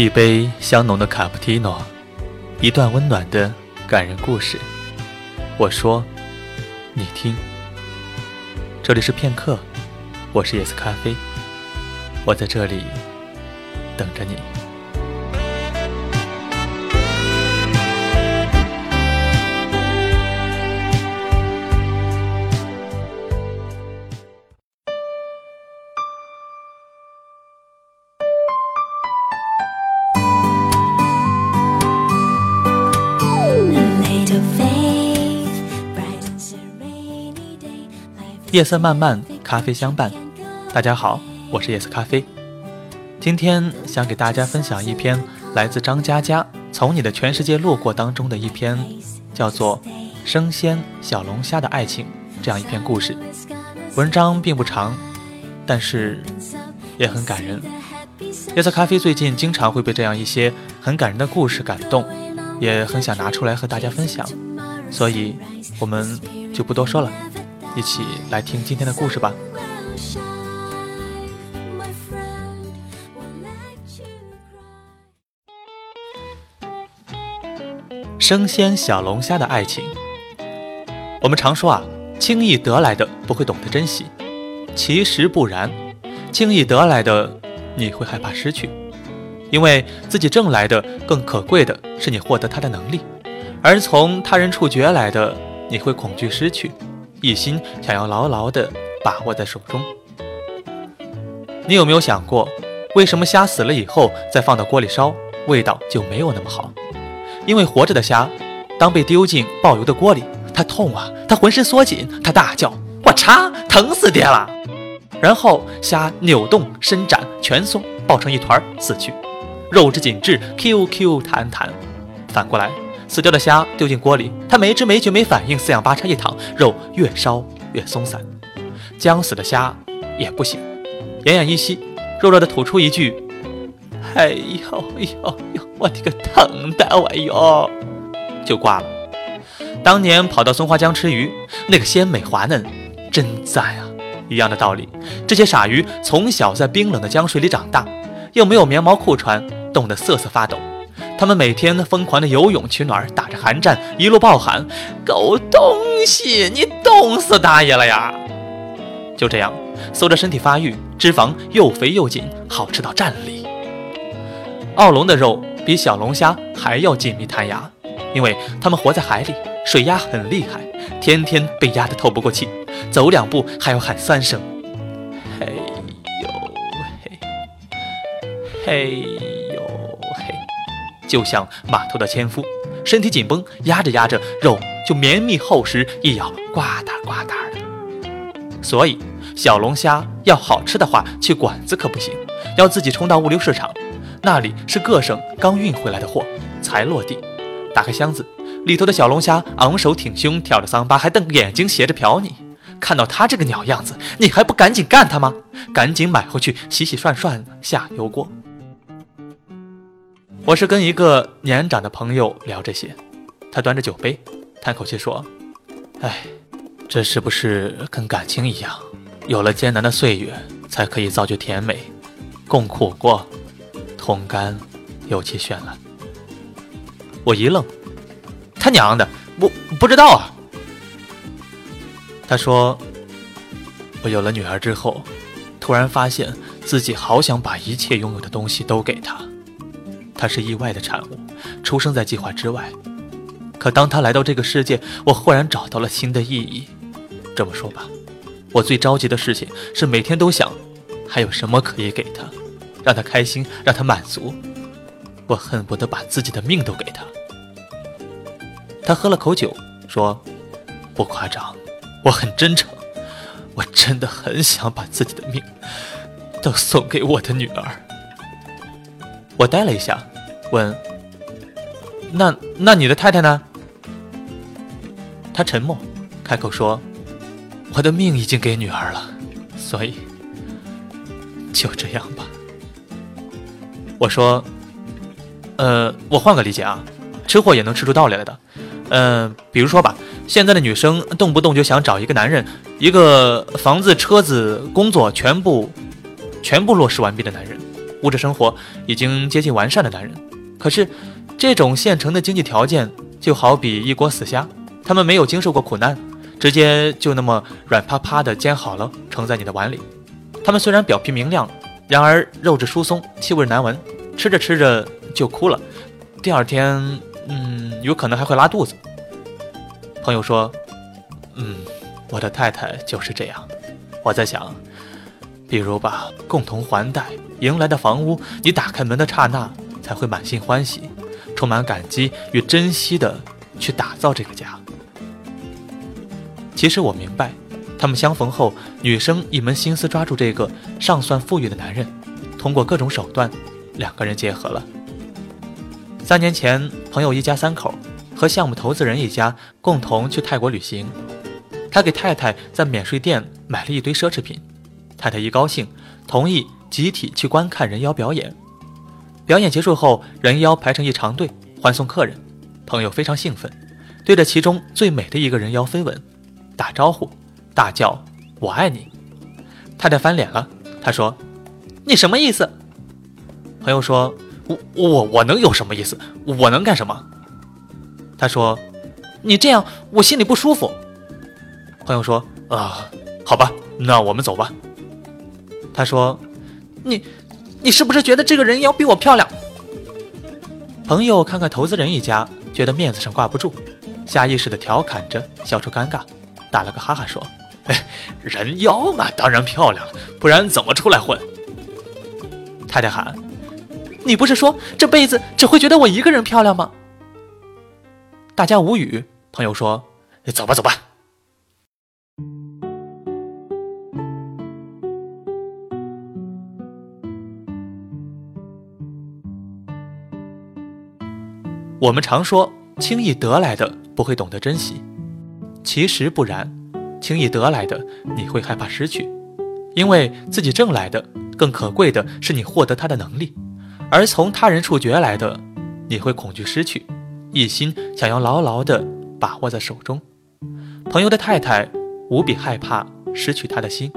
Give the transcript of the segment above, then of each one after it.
一杯香浓的卡布奇诺，一段温暖的感人故事。我说，你听。这里是片刻，我是叶子咖啡，我在这里等着你。夜色漫漫，咖啡相伴。大家好，我是夜色咖啡。今天想给大家分享一篇来自张嘉佳《从你的全世界路过》当中的一篇，叫做《生鲜小龙虾的爱情》这样一篇故事。文章并不长，但是也很感人。夜色咖啡最近经常会被这样一些很感人的故事感动，也很想拿出来和大家分享，所以我们就不多说了。一起来听今天的故事吧。生鲜小龙虾的爱情。我们常说啊，轻易得来的不会懂得珍惜，其实不然，轻易得来的你会害怕失去，因为自己挣来的更可贵的是你获得它的能力，而从他人处决来的你会恐惧失去。一心想要牢牢地把握在手中。你有没有想过，为什么虾死了以后再放到锅里烧，味道就没有那么好？因为活着的虾，当被丢进爆油的锅里，它痛啊，它浑身缩紧，它大叫：“我擦，疼死爹了！”然后虾扭动、伸展、蜷缩，抱成一团死去，肉质紧致，Q Q 弹弹。反过来。死掉的虾丢进锅里，它没知没觉没反应，四仰八叉一躺，肉越烧越松散。将死的虾也不行，奄奄一息，弱弱的吐出一句：“哎呦哎呦呦，我的个疼的哎呦！”就挂了。当年跑到松花江吃鱼，那个鲜美滑嫩，真赞啊！一样的道理，这些傻鱼从小在冰冷的江水里长大，又没有棉毛裤穿，冻得瑟瑟发抖。他们每天疯狂的游泳取暖，打着寒战，一路暴喊：“狗东西，你冻死大爷了呀！”就这样，随着身体发育，脂肪又肥又紧，好吃到站立。奥龙的肉比小龙虾还要紧密弹牙，因为它们活在海里，水压很厉害，天天被压得透不过气，走两步还要喊三声：“嘿呦嘿，嘿。”就像码头的纤夫，身体紧绷，压着压着，肉就绵密厚实，一咬呱嗒呱嗒的。所以小龙虾要好吃的话，去馆子可不行，要自己冲到物流市场，那里是各省刚运回来的货才落地。打开箱子，里头的小龙虾昂首挺胸，挑着桑巴，还瞪眼睛斜着瞟你。看到他这个鸟样子，你还不赶紧干他吗？赶紧买回去洗洗涮涮下油锅。我是跟一个年长的朋友聊这些，他端着酒杯，叹口气说：“哎，这是不是跟感情一样，有了艰难的岁月，才可以造就甜美？共苦过，同甘，有其绚烂。”我一愣，他娘的，我不知道啊。他说：“我有了女儿之后，突然发现自己好想把一切拥有的东西都给她。”他是意外的产物，出生在计划之外。可当他来到这个世界，我忽然找到了新的意义。这么说吧，我最着急的事情是每天都想，还有什么可以给他，让他开心，让他满足。我恨不得把自己的命都给他。他喝了口酒，说：“不夸张，我很真诚，我真的很想把自己的命都送给我的女儿。”我呆了一下。问：“那那你的太太呢？”他沉默，开口说：“我的命已经给女儿了，所以就这样吧。”我说：“呃，我换个理解啊，吃货也能吃出道理来的。嗯，比如说吧，现在的女生动不动就想找一个男人，一个房子、车子、工作全部全部落实完毕的男人，物质生活已经接近完善的男人。可是，这种现成的经济条件就好比一锅死虾，他们没有经受过苦难，直接就那么软趴趴的煎好了，盛在你的碗里。他们虽然表皮明亮，然而肉质疏松，气味难闻，吃着吃着就哭了，第二天，嗯，有可能还会拉肚子。朋友说：“嗯，我的太太就是这样。”我在想，比如吧，共同还贷迎来的房屋，你打开门的刹那才会满心欢喜，充满感激与珍惜的去打造这个家。其实我明白，他们相逢后，女生一门心思抓住这个尚算富裕的男人，通过各种手段，两个人结合了。三年前，朋友一家三口。和项目投资人一家共同去泰国旅行，他给太太在免税店买了一堆奢侈品，太太一高兴，同意集体去观看人妖表演。表演结束后，人妖排成一长队欢送客人，朋友非常兴奋，对着其中最美的一个人妖飞吻，打招呼，大叫“我爱你”。太太翻脸了，她说：“你什么意思？”朋友说：“我我我能有什么意思？我能干什么？”他说：“你这样我心里不舒服。”朋友说：“啊，好吧，那我们走吧。”他说：“你，你是不是觉得这个人妖比我漂亮？”朋友看看投资人一家，觉得面子上挂不住，下意识的调侃着，笑出尴尬，打了个哈哈说：“哎，人妖嘛，当然漂亮了，不然怎么出来混？”太太喊：“你不是说这辈子只会觉得我一个人漂亮吗？”大家无语。朋友说：“走吧，走吧。”我们常说，轻易得来的不会懂得珍惜，其实不然。轻易得来的，你会害怕失去，因为自己挣来的更可贵的是你获得它的能力，而从他人处攫来的，你会恐惧失去。一心想要牢牢地把握在手中，朋友的太太无比害怕失去他的心。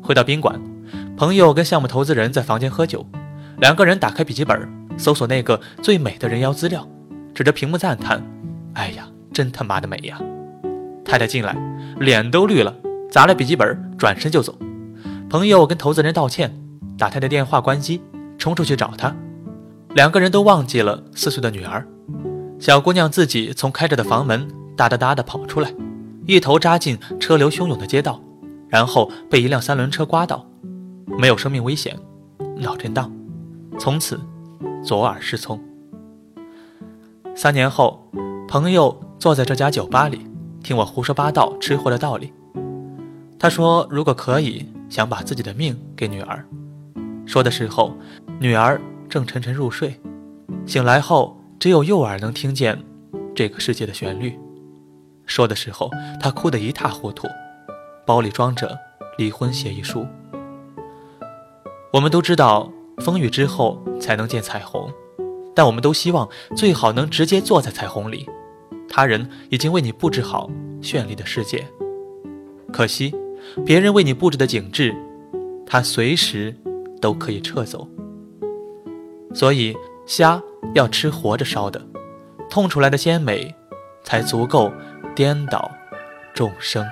回到宾馆，朋友跟项目投资人在房间喝酒，两个人打开笔记本搜索那个最美的人妖资料，指着屏幕赞叹：“哎呀，真他妈的美呀！”太太进来，脸都绿了，砸了笔记本，转身就走。朋友跟投资人道歉，打他的电话关机，冲出去找他。两个人都忘记了四岁的女儿。小姑娘自己从开着的房门哒哒哒地跑出来，一头扎进车流汹涌的街道，然后被一辆三轮车刮倒，没有生命危险，脑震荡，从此左耳失聪。三年后，朋友坐在这家酒吧里，听我胡说八道吃货的道理。他说：“如果可以，想把自己的命给女儿。”说的时候，女儿正沉沉入睡，醒来后。只有右耳能听见这个世界的旋律。说的时候，他哭得一塌糊涂，包里装着离婚协议书。我们都知道，风雨之后才能见彩虹，但我们都希望最好能直接坐在彩虹里。他人已经为你布置好绚丽的世界，可惜，别人为你布置的景致，他随时都可以撤走。所以，虾。要吃活着烧的，痛出来的鲜美，才足够颠倒众生。